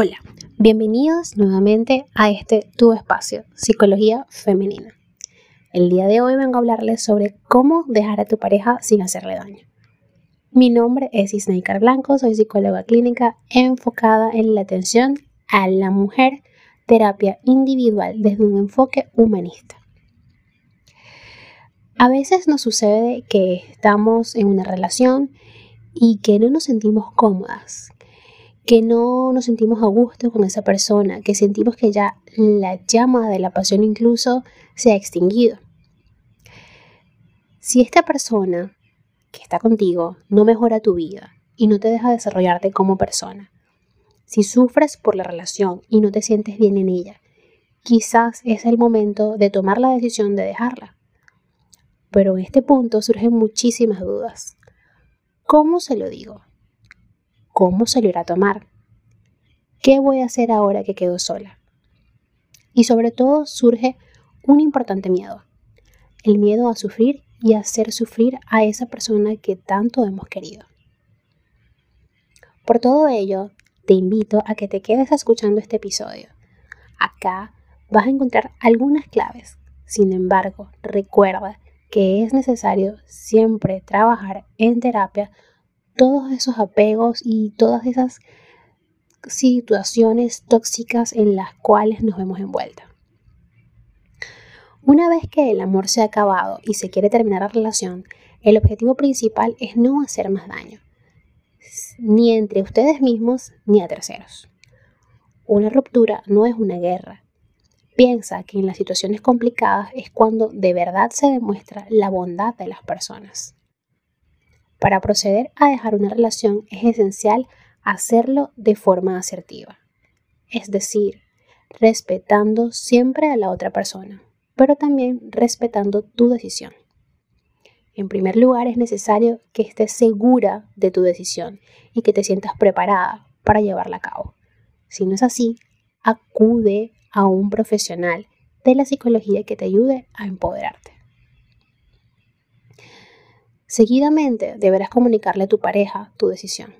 Hola, bienvenidos nuevamente a este tu espacio, Psicología Femenina. El día de hoy vengo a hablarles sobre cómo dejar a tu pareja sin hacerle daño. Mi nombre es Isnaikar Blanco, soy psicóloga clínica enfocada en la atención a la mujer, terapia individual desde un enfoque humanista. A veces nos sucede que estamos en una relación y que no nos sentimos cómodas, que no nos sentimos a gusto con esa persona, que sentimos que ya la llama de la pasión incluso se ha extinguido. Si esta persona que está contigo no mejora tu vida y no te deja desarrollarte como persona, si sufres por la relación y no te sientes bien en ella, quizás es el momento de tomar la decisión de dejarla. Pero en este punto surgen muchísimas dudas. ¿Cómo se lo digo? ¿Cómo se lo irá a tomar? ¿Qué voy a hacer ahora que quedo sola? Y sobre todo surge un importante miedo, el miedo a sufrir y a hacer sufrir a esa persona que tanto hemos querido. Por todo ello, te invito a que te quedes escuchando este episodio. Acá vas a encontrar algunas claves. Sin embargo, recuerda que es necesario siempre trabajar en terapia todos esos apegos y todas esas situaciones tóxicas en las cuales nos vemos envueltas. Una vez que el amor se ha acabado y se quiere terminar la relación, el objetivo principal es no hacer más daño, ni entre ustedes mismos ni a terceros. Una ruptura no es una guerra. Piensa que en las situaciones complicadas es cuando de verdad se demuestra la bondad de las personas. Para proceder a dejar una relación es esencial hacerlo de forma asertiva, es decir, respetando siempre a la otra persona, pero también respetando tu decisión. En primer lugar, es necesario que estés segura de tu decisión y que te sientas preparada para llevarla a cabo. Si no es así, acude a un profesional de la psicología que te ayude a empoderarte. Seguidamente deberás comunicarle a tu pareja tu decisión.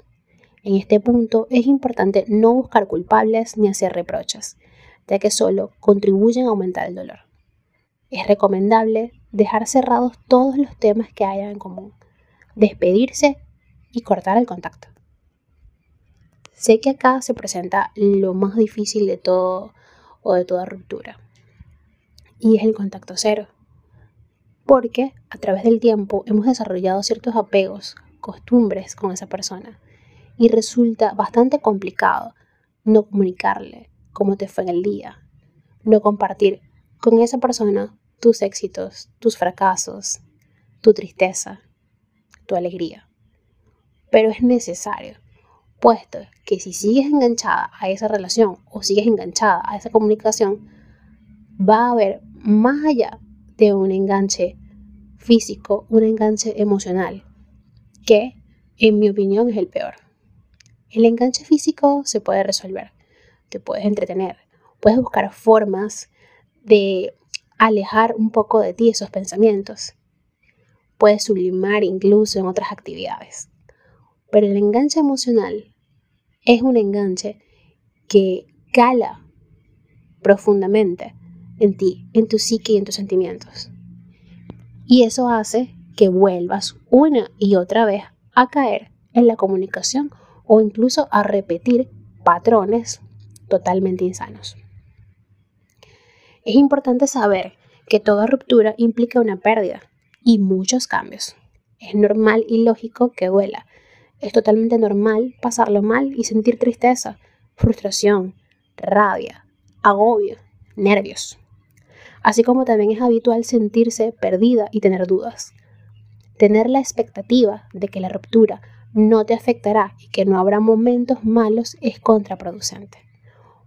En este punto es importante no buscar culpables ni hacer reproches, ya que solo contribuyen a aumentar el dolor. Es recomendable dejar cerrados todos los temas que haya en común, despedirse y cortar el contacto. Sé que acá se presenta lo más difícil de todo o de toda ruptura, y es el contacto cero porque a través del tiempo hemos desarrollado ciertos apegos, costumbres con esa persona y resulta bastante complicado no comunicarle cómo te fue en el día, no compartir con esa persona tus éxitos, tus fracasos, tu tristeza, tu alegría. Pero es necesario, puesto que si sigues enganchada a esa relación o sigues enganchada a esa comunicación, va a haber más allá de un enganche físico, un enganche emocional, que en mi opinión es el peor. El enganche físico se puede resolver, te puedes entretener, puedes buscar formas de alejar un poco de ti esos pensamientos, puedes sublimar incluso en otras actividades. Pero el enganche emocional es un enganche que cala profundamente en ti, en tu psique y en tus sentimientos. Y eso hace que vuelvas una y otra vez a caer en la comunicación o incluso a repetir patrones totalmente insanos. Es importante saber que toda ruptura implica una pérdida y muchos cambios. Es normal y lógico que duela. Es totalmente normal pasarlo mal y sentir tristeza, frustración, rabia, agobio, nervios así como también es habitual sentirse perdida y tener dudas. Tener la expectativa de que la ruptura no te afectará y que no habrá momentos malos es contraproducente,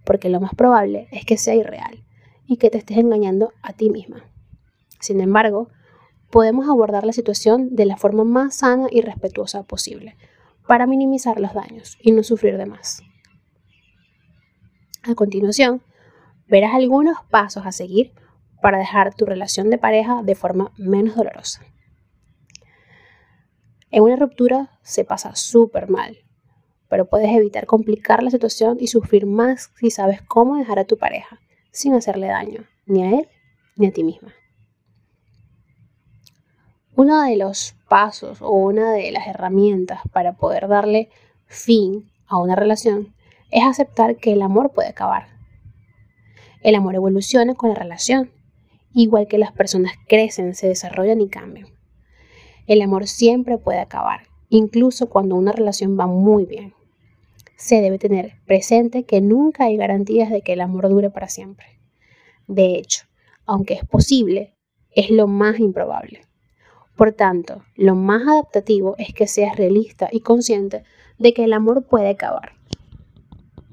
porque lo más probable es que sea irreal y que te estés engañando a ti misma. Sin embargo, podemos abordar la situación de la forma más sana y respetuosa posible, para minimizar los daños y no sufrir de más. A continuación, verás algunos pasos a seguir para dejar tu relación de pareja de forma menos dolorosa. En una ruptura se pasa súper mal, pero puedes evitar complicar la situación y sufrir más si sabes cómo dejar a tu pareja sin hacerle daño ni a él ni a ti misma. Uno de los pasos o una de las herramientas para poder darle fin a una relación es aceptar que el amor puede acabar. El amor evoluciona con la relación, igual que las personas crecen, se desarrollan y cambian. El amor siempre puede acabar, incluso cuando una relación va muy bien. Se debe tener presente que nunca hay garantías de que el amor dure para siempre. De hecho, aunque es posible, es lo más improbable. Por tanto, lo más adaptativo es que seas realista y consciente de que el amor puede acabar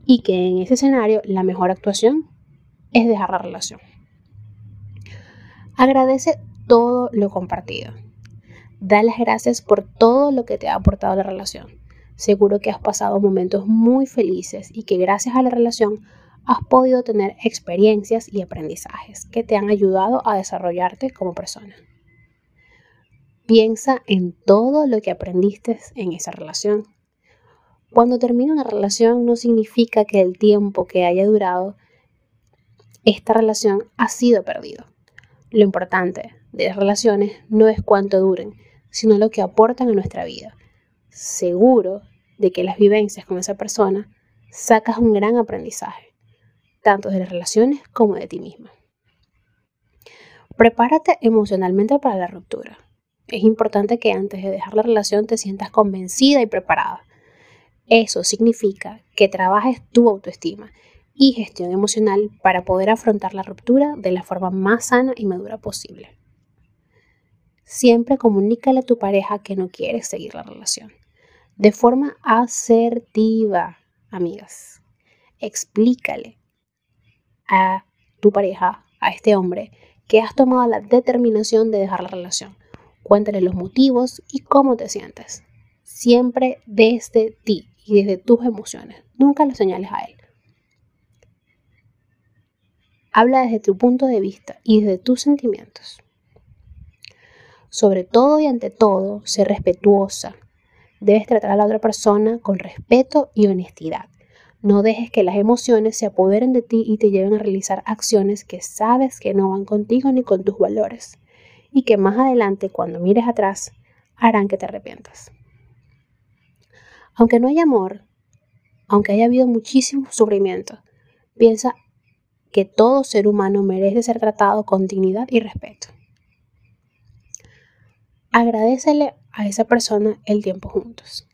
y que en ese escenario la mejor actuación es dejar la relación. Agradece todo lo compartido. Da las gracias por todo lo que te ha aportado la relación. Seguro que has pasado momentos muy felices y que gracias a la relación has podido tener experiencias y aprendizajes que te han ayudado a desarrollarte como persona. Piensa en todo lo que aprendiste en esa relación. Cuando termina una relación no significa que el tiempo que haya durado esta relación ha sido perdido. Lo importante de las relaciones no es cuánto duren, sino lo que aportan a nuestra vida. Seguro de que las vivencias con esa persona sacas un gran aprendizaje, tanto de las relaciones como de ti misma. Prepárate emocionalmente para la ruptura. Es importante que antes de dejar la relación te sientas convencida y preparada. Eso significa que trabajes tu autoestima y gestión emocional para poder afrontar la ruptura de la forma más sana y madura posible. Siempre comunícale a tu pareja que no quieres seguir la relación. De forma asertiva, amigas. Explícale a tu pareja, a este hombre, que has tomado la determinación de dejar la relación Cuéntale los motivos y cómo te sientes. Siempre desde ti y desde tus emociones. Nunca lo señales a él. Habla desde tu punto de vista y desde tus sentimientos. Sobre todo y ante todo, sé respetuosa. Debes tratar a la otra persona con respeto y honestidad. No dejes que las emociones se apoderen de ti y te lleven a realizar acciones que sabes que no van contigo ni con tus valores y que más adelante, cuando mires atrás, harán que te arrepientas. Aunque no haya amor, aunque haya habido muchísimo sufrimiento, piensa que todo ser humano merece ser tratado con dignidad y respeto. Agradecele a esa persona el tiempo juntos.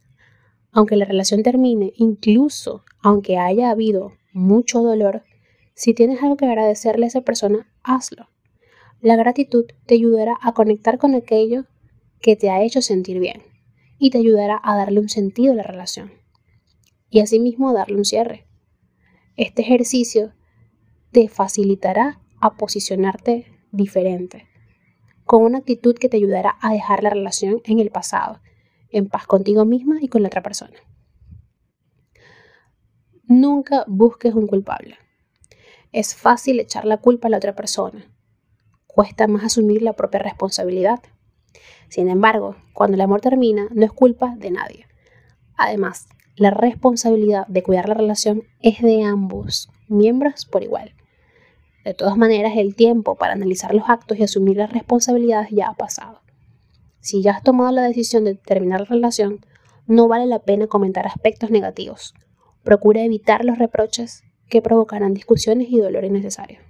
Aunque la relación termine, incluso aunque haya habido mucho dolor, si tienes algo que agradecerle a esa persona, hazlo. La gratitud te ayudará a conectar con aquello que te ha hecho sentir bien y te ayudará a darle un sentido a la relación y asimismo darle un cierre. Este ejercicio te facilitará a posicionarte diferente, con una actitud que te ayudará a dejar la relación en el pasado, en paz contigo misma y con la otra persona. Nunca busques un culpable. Es fácil echar la culpa a la otra persona, cuesta más asumir la propia responsabilidad. Sin embargo, cuando el amor termina, no es culpa de nadie. Además, la responsabilidad de cuidar la relación es de ambos miembros por igual. De todas maneras, el tiempo para analizar los actos y asumir las responsabilidades ya ha pasado. Si ya has tomado la decisión de terminar la relación, no vale la pena comentar aspectos negativos. Procura evitar los reproches que provocarán discusiones y dolor innecesarios.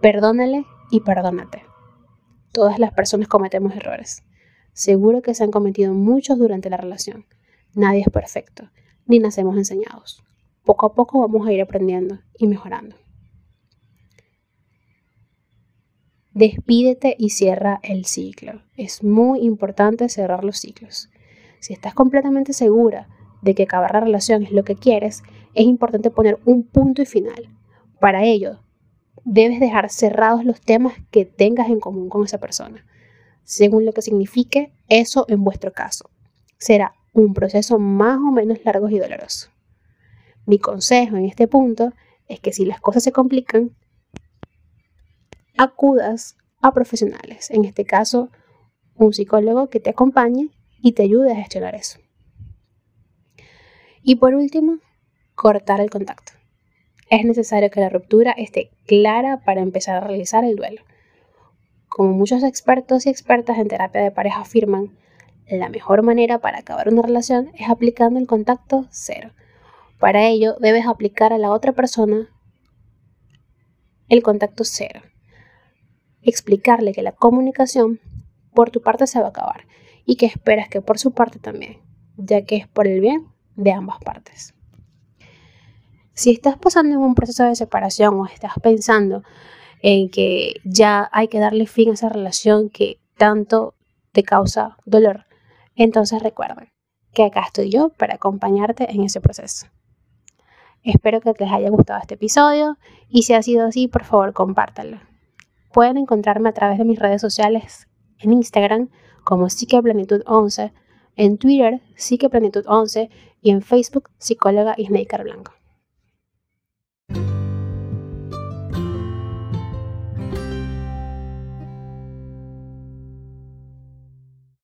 Perdónale y perdónate. Todas las personas cometemos errores. Seguro que se han cometido muchos durante la relación. Nadie es perfecto, ni nacemos enseñados. Poco a poco vamos a ir aprendiendo y mejorando. Despídete y cierra el ciclo. Es muy importante cerrar los ciclos. Si estás completamente segura de que acabar la relación es lo que quieres, es importante poner un punto y final. Para ello, debes dejar cerrados los temas que tengas en común con esa persona, según lo que signifique eso en vuestro caso. Será un proceso más o menos largo y doloroso. Mi consejo en este punto es que si las cosas se complican, acudas a profesionales, en este caso un psicólogo que te acompañe y te ayude a gestionar eso. Y por último, cortar el contacto. Es necesario que la ruptura esté clara para empezar a realizar el duelo. Como muchos expertos y expertas en terapia de pareja afirman, la mejor manera para acabar una relación es aplicando el contacto cero. Para ello, debes aplicar a la otra persona el contacto cero. Explicarle que la comunicación por tu parte se va a acabar y que esperas que por su parte también, ya que es por el bien de ambas partes. Si estás pasando en un proceso de separación o estás pensando en que ya hay que darle fin a esa relación que tanto te causa dolor, entonces recuerden que acá estoy yo para acompañarte en ese proceso. Espero que les haya gustado este episodio y si ha sido así, por favor, compártanlo. Pueden encontrarme a través de mis redes sociales en Instagram como Psiqueplanitud11, en Twitter Psiqueplanitud11 y en Facebook Psicóloga Isnaker Blanco.